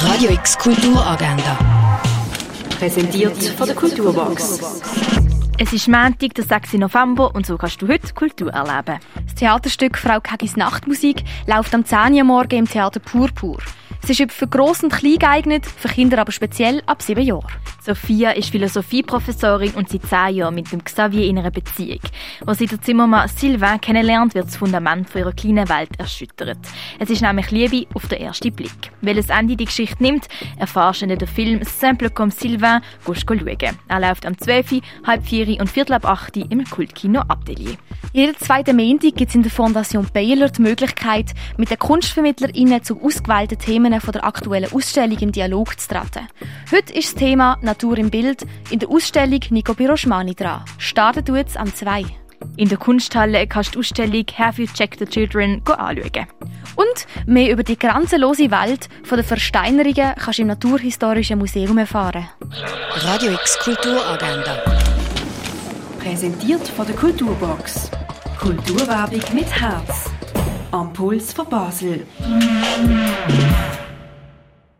Radio X Kulturagenda. Präsentiert von der Kulturbox. Es ist Montag, der 6. November und so kannst du heute Kultur erleben. Das Theaterstück Frau Kagis Nachtmusik läuft am 10 Uhr morgen im Theater Purpur. Es ist für Gross und Klein geeignet, für Kinder aber speziell ab 7 Jahren. Sophia ist Philosophieprofessorin und seit 10 Jahren mit dem Xavier in einer Beziehung. Als sie der Zimmermann Sylvain kennenlernt, wird das Fundament von ihrer kleinen Welt erschüttert. Es ist nämlich Liebe auf den ersten Blick. Welches Ende die Geschichte nimmt, erfahrst du in dem Film Simple comme Sylvain, schauen. Er läuft am 12., halb 4 und viertel ab 8 im Kultkino Atelier. Jeden zweiten Montag gibt es in der Fondation Baylor die Möglichkeit, mit den KunstvermittlerInnen zu ausgewählten Themen von der aktuellen Ausstellung im Dialog zu treten. Heute ist das Thema Natur im Bild in der Ausstellung Nico Piroschmani dran. Startet jetzt am 2. In der Kunsthalle kannst du die Ausstellung Have You Checked the Children anschauen. Und mehr über die grenzenlose Welt der Versteinerungen kannst du im Naturhistorischen Museum erfahren. Radio X Kulturagenda. Präsentiert von der Kulturbox. Kulturwerbung mit Herz. Am Puls von Basel.